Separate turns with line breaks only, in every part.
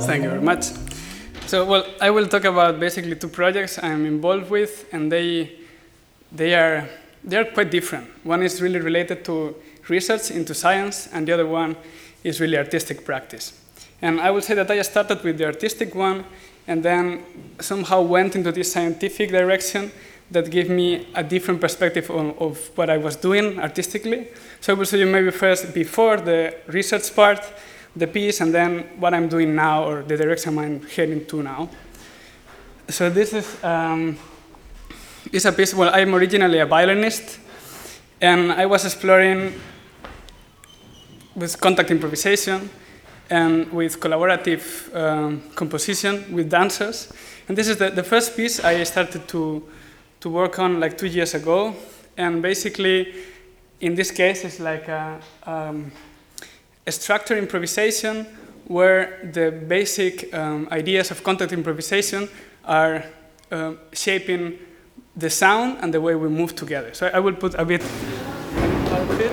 Thank you very much. So, well, I will talk about basically two projects I'm involved with, and they, they, are, they are quite different. One is really related to research into science, and the other one is really artistic practice. And I will say that I started with the artistic one, and then somehow went into this scientific direction that gave me a different perspective on, of what I was doing artistically. So I will show you maybe first before the research part, the piece, and then what I'm doing now or the direction I'm heading to now. So this is, um, is a piece, well, I'm originally a violinist, and I was exploring with contact improvisation and with collaborative um, composition with dancers. And this is the, the first piece I started to, to work on like two years ago. And basically, in this case, it's like a, um, a structured improvisation where the basic um, ideas of contact improvisation are uh, shaping the sound and the way we move together. So I will put a bit of it.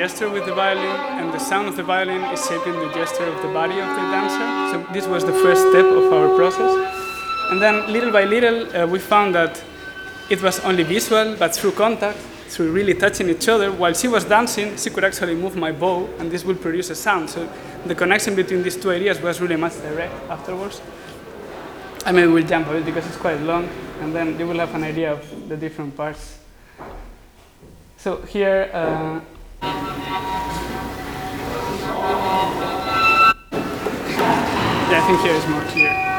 Gesture with the violin, and the sound of the violin is shaping the gesture of the body of the dancer. So this was the first step of our process. And then little by little, uh, we found that it was only visual, but through contact, through really touching each other, while she was dancing, she could actually move my bow, and this would produce a sound. So the connection between these two ideas was really much direct afterwards. I mean, we'll jump a bit because it's quite long, and then you will have an idea of the different parts. So here, uh, yeah, I think here is more clear.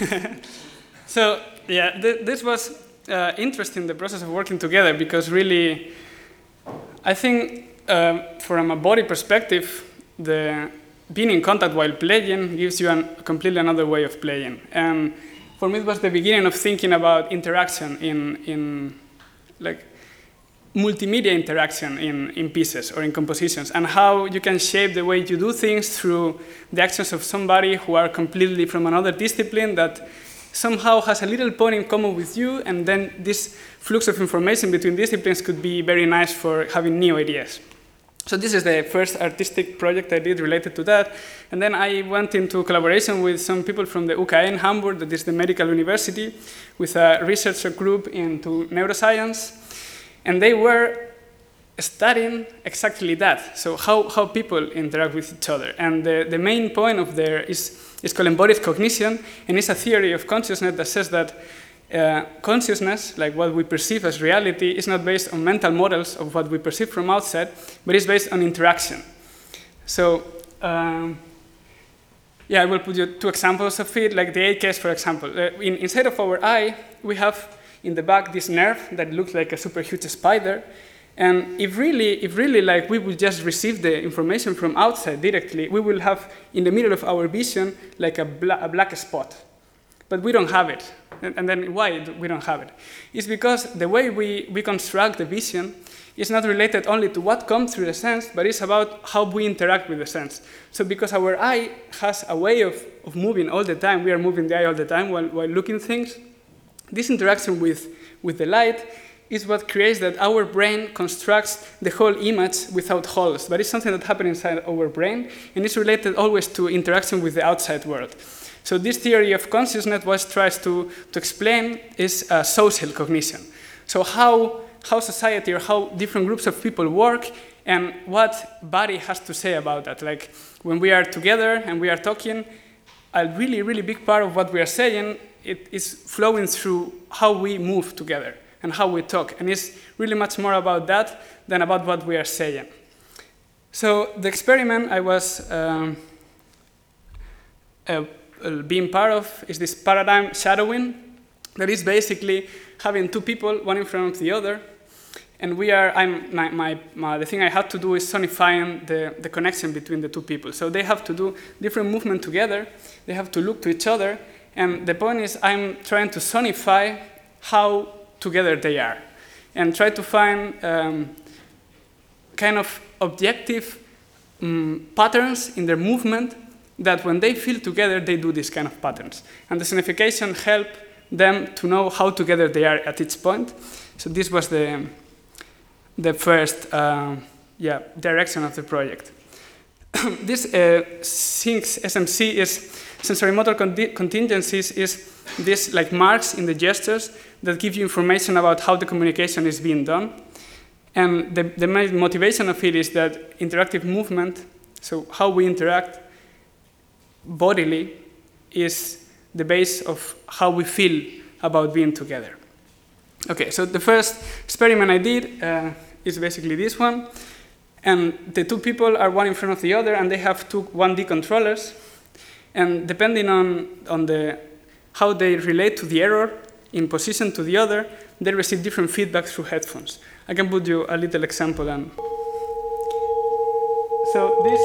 so yeah, th this was uh, interesting, the process of working together, because really, I think um, from a body perspective, the being in contact while playing gives you an, a completely another way of playing. And for me, it was the beginning of thinking about interaction in, in like multimedia interaction in, in pieces or in compositions and how you can shape the way you do things through the actions of somebody who are completely from another discipline that somehow has a little point in common with you and then this flux of information between disciplines could be very nice for having new ideas. So this is the first artistic project I did related to that. And then I went into collaboration with some people from the UKE in Hamburg, that is the medical university, with a research group into neuroscience. And they were studying exactly that. So how, how people interact with each other. And the, the main point of there is, is called embodied cognition, and it's a theory of consciousness that says that uh, consciousness, like what we perceive as reality, is not based on mental models of what we perceive from outside, but it's based on interaction. So, um, yeah, I will put you two examples of it, like the eye case, for example. Uh, in, inside of our eye, we have in the back this nerve that looks like a super huge spider. And if really, if really like we would just receive the information from outside directly, we will have in the middle of our vision like a, bla a black spot. But we don't have it. And, and then why we don't have it? It's because the way we, we construct the vision is not related only to what comes through the sense, but it's about how we interact with the sense. So because our eye has a way of, of moving all the time, we are moving the eye all the time while, while looking things, this interaction with, with the light is what creates that our brain constructs the whole image without holes. But it's something that happens inside our brain, and it's related always to interaction with the outside world. So this theory of consciousness, what tries to, to explain is uh, social cognition. So how, how society or how different groups of people work and what body has to say about that. Like when we are together and we are talking, a really, really big part of what we are saying it is flowing through how we move together and how we talk. And it's really much more about that than about what we are saying. So the experiment I was um, uh, being part of is this paradigm shadowing that is basically having two people, one in front of the other, and we are, I'm, my, my, my, the thing I had to do is sonifying the, the connection between the two people. So they have to do different movement together, they have to look to each other, and the point is, I'm trying to sonify how together they are and try to find um, kind of objective um, patterns in their movement that when they feel together, they do these kind of patterns. And the sonification help them to know how together they are at each point. So this was the, the first uh, yeah, direction of the project. this uh, SMC is sensorimotor contingencies is this like marks in the gestures that give you information about how the communication is being done. And the, the main motivation of it is that interactive movement, so how we interact bodily, is the base of how we feel about being together. Okay, so the first experiment I did uh, is basically this one. And the two people are one in front of the other, and they have two 1D controllers. And depending on, on the, how they relate to the error in position to the other, they receive different feedback through headphones. I can put you a little example. And so this,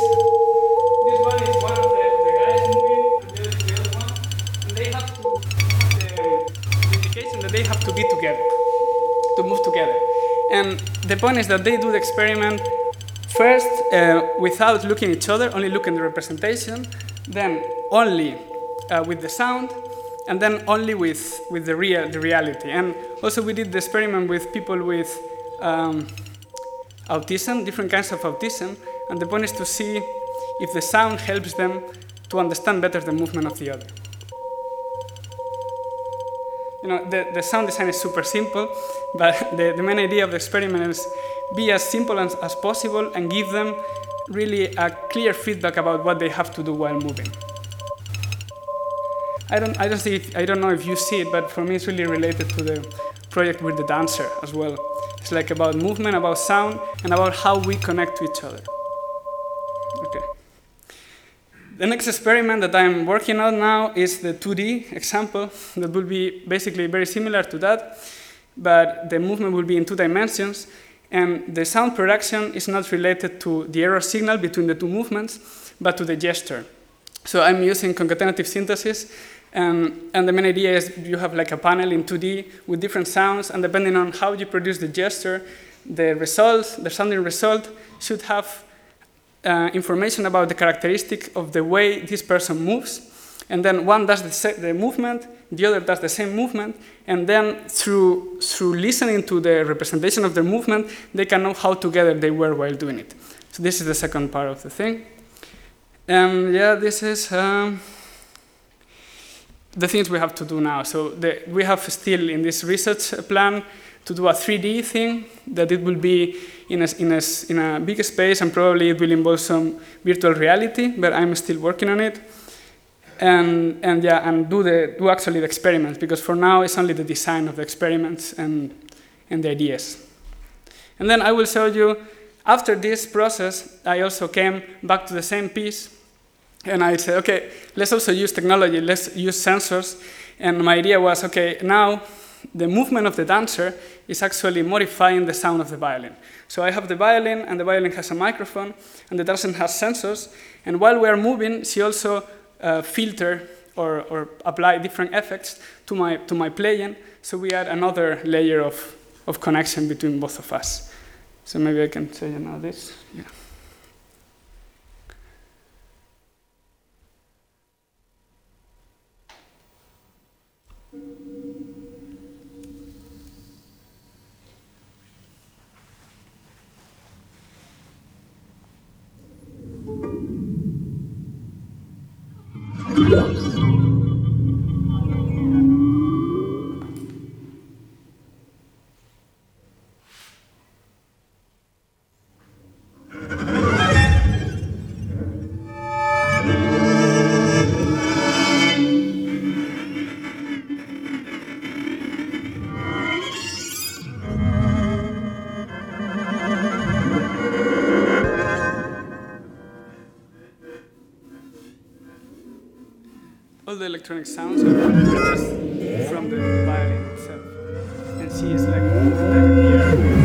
this one is one of the, the guys moving, and the other the one. And they have to have the indication that they have to be together, to move together. And the point is that they do the experiment first uh, without looking at each other, only look at the representation, then only uh, with the sound, and then only with, with the, real, the reality. And also we did the experiment with people with um, autism, different kinds of autism, and the point is to see if the sound helps them to understand better the movement of the other. You know, the, the sound design is super simple, but the, the main idea of the experiment is be as simple as, as possible and give them really a clear feedback about what they have to do while moving. I don't, I don't, see I don't know if you see it, but for me it's really related to the project with the dancer as well. It's like about movement, about sound, and about how we connect to each other. Okay. The next experiment that I'm working on now is the 2D example that will be basically very similar to that, but the movement will be in two dimensions, and the sound production is not related to the error signal between the two movements, but to the gesture. So I'm using concatenative synthesis, and, the main idea is you have like a panel in 2D with different sounds, and depending on how you produce the gesture, the result, the sounding result, should have uh, information about the characteristic of the way this person moves. And then one does the, the movement, the other does the same movement, and then through, through listening to the representation of the movement, they can know how together they were while doing it. So this is the second part of the thing. And yeah, this is um, the things we have to do now. So the, we have still in this research plan to do a 3D thing that it will be in a, in, a, in a big space and probably it will involve some virtual reality, but I'm still working on it. And and yeah, and do the do actually the experiments because for now it's only the design of the experiments and and the ideas. And then I will show you after this process, I also came back to the same piece and I said, okay, let's also use technology, let's use sensors. And my idea was, okay, now the movement of the dancer is actually modifying the sound of the violin. So I have the violin, and the violin has a microphone, and the dancer has sensors. And while we are moving, she also uh, filter or, or apply different effects to my, to my playing. So we add another layer of, of connection between both of us. So maybe I can show you now this. Yeah. All the electronic sounds are produced from the violin itself. And she is like, like here.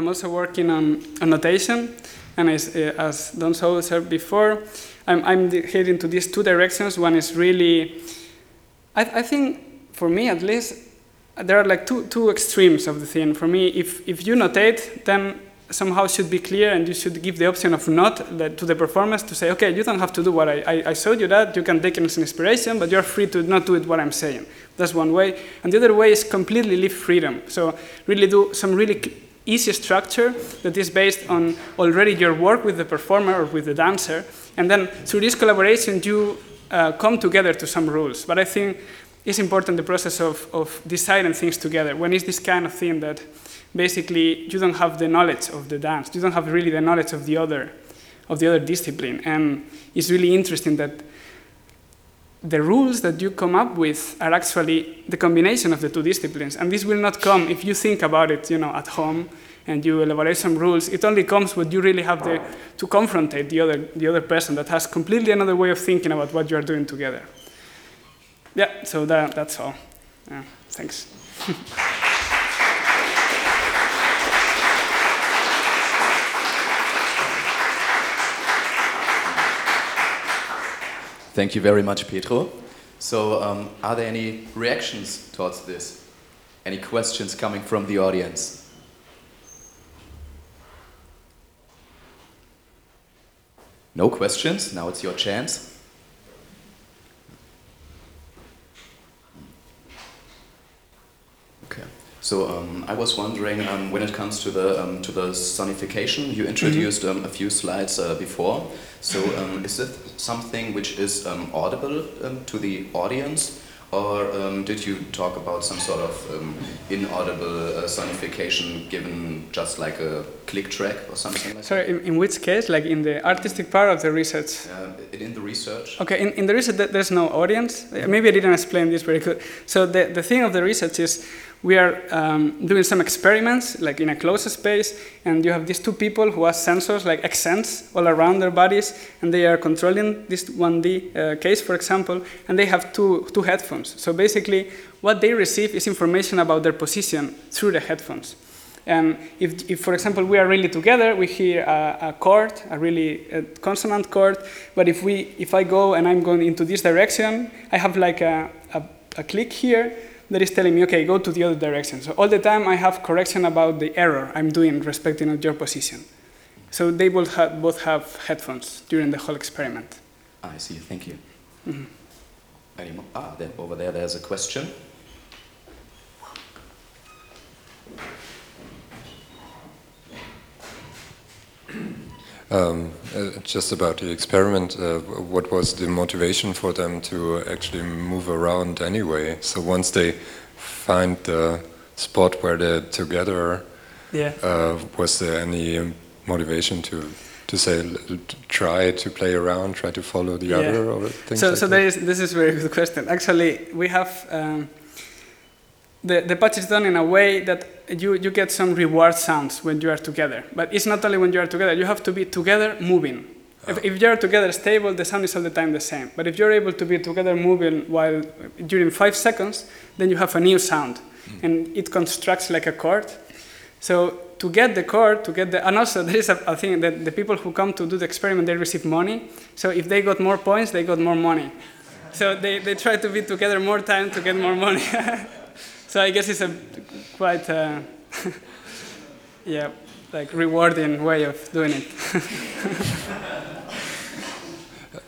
I'm, also working on, on notation, and as, uh, as Don So said before, I'm, I'm heading to these two directions. One is really, I, I think, for me at least, there are like two, two extremes of the thing. For me, if, if you notate, then somehow should be clear and you should give the option of not that, to the performance to say, okay, you don't have to do what I, I, I showed you that, you can take it as an inspiration, but you're free to not do it what I'm saying. That's one way. And the other way is completely leave freedom. So really do some really easy structure that is based on already your work with the performer or with the dancer. And then through this collaboration, you uh, come together to some rules. But I think it's important the process of, of deciding things together. When it's this kind of thing that basically you don't have the knowledge of the dance, you don't have really the knowledge of the other, of the other discipline. And it's really interesting that the rules that you come up with are actually the combination of the two disciplines. And this will not come if you think about it, you know, at home and you elaborate some rules. It only comes when you really have the, to confrontate the other, the other person that has completely another way of thinking about what you are doing together. Yeah, so that, that's all. Yeah, thanks.
Thank you very much, Pietro. So, um, are there any reactions towards this? Any questions coming from the audience? No questions? Now it's your chance. Okay. So um, I was wondering, um, when it comes to the um, to the sonification, you introduced um, a few slides uh, before. So um, is it something which is um, audible um, to the audience, or um, did you talk about some sort of um, inaudible uh, sonification given just like a click track or something like
Sorry, in, in which case, like in the artistic part of the research?
Uh, in the research.
Okay, in, in the research, there's no audience. Maybe I didn't explain this very good. So the, the thing of the research is we are um, doing some experiments, like in a closed space, and you have these two people who have sensors like Xsens all around their bodies, and they are controlling this 1D uh, case, for example, and they have two, two headphones. So basically, what they receive is information about their position through the headphones. And if, if, for example, we are really together, we hear a, a chord, a really a consonant chord. But if, we, if I go and I'm going into this direction, I have like a, a, a click here that is telling me, okay, go to the other direction. So all the time I have correction about the error I'm doing respecting your position. So they both have, both have headphones during the whole experiment.
I see, thank you. Mm -hmm. Any more? Ah, there, over there, there's a question.
Um, uh, just about the experiment, uh, what was the motivation for them to actually move around anyway? So once they find the spot where they're together,
yeah.
Uh, was there any motivation to to say try to play around, try to follow the yeah. other, or things
so,
like
so
that?
Is, this is a very good question. Actually, we have. Um, the, the patch is done in a way that you, you get some reward sounds when you are together. But it's not only when you are together, you have to be together moving. Oh. If, if you're together stable, the sound is all the time the same. But if you're able to be together moving while during five seconds, then you have a new sound. Mm. And it constructs like a chord. So to get the chord, to get the, and also there is a, a thing that the people who come to do the experiment, they receive money. So if they got more points, they got more money. So they, they try to be together more time to get more money. so I guess it's a quite, uh, yeah, like rewarding way of doing it.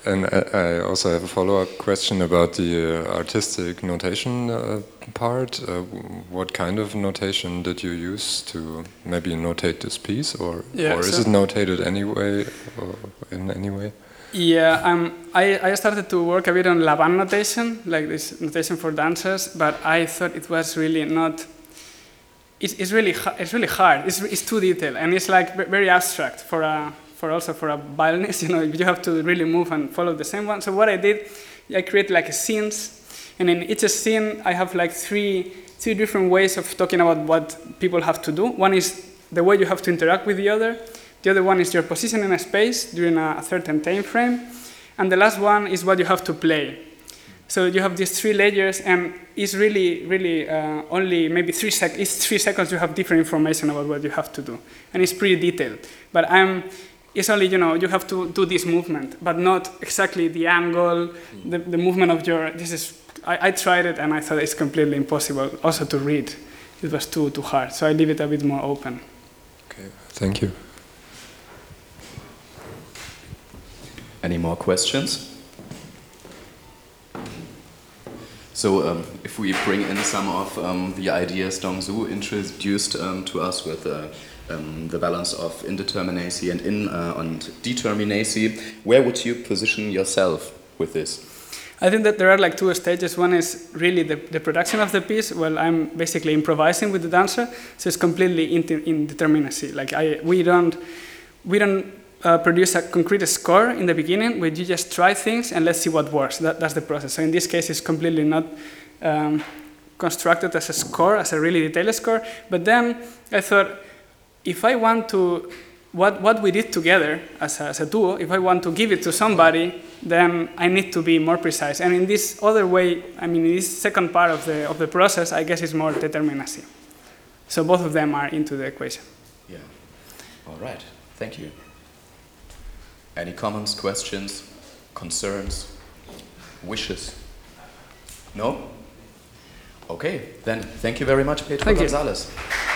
and I also have a follow-up question about the uh, artistic notation uh, part. Uh, what kind of notation did you use to maybe notate this piece, or
yeah,
or is it notated anyway, or in any way?
Yeah, um, I, I started to work a bit on Laban notation, like this notation for dancers, but I thought it was really not. It's, it's really it's really hard. It's, it's too detailed and it's like very abstract for a for also for a violinist. You know, you have to really move and follow the same one. So what I did, I created like scenes, and in each scene I have like three three different ways of talking about what people have to do. One is the way you have to interact with the other. The other one is your position in a space during a certain time frame. And the last one is what you have to play. So you have these three layers, and it's really, really uh, only maybe three sec. It's three seconds. You have different information about what you have to do, and it's pretty detailed. But I'm, it's only you know you have to do this movement, but not exactly the angle, the, the movement of your. This is. I, I tried it, and I thought it's completely impossible. Also to read, it was too too hard. So I leave it a bit more open.
Okay, thank you.
Any more questions? So um, if we bring in some of um, the ideas Dongzhu introduced um, to us with uh, um, the balance of indeterminacy and in uh, and determinacy, where would you position yourself with this?
I think that there are like two stages. One is really the, the production of the piece. Well, I'm basically improvising with the dancer, so it's completely indeterminacy. Like I, we don't, we don't uh, produce a concrete score in the beginning where you just try things and let's see what works. That, that's the process. So in this case, it's completely not um, constructed as a score, as a really detailed score. But then I thought, if I want to, what, what we did together as a, as a duo, if I want to give it to somebody, then I need to be more precise. And in this other way, I mean, in this second part of the, of the process, I guess it's more determinacy. So both of them are into the equation.
Yeah. All right. Thank you. Any comments, questions, concerns, wishes? No? Okay, then thank you very much, Pedro
thank
Gonzalez. You.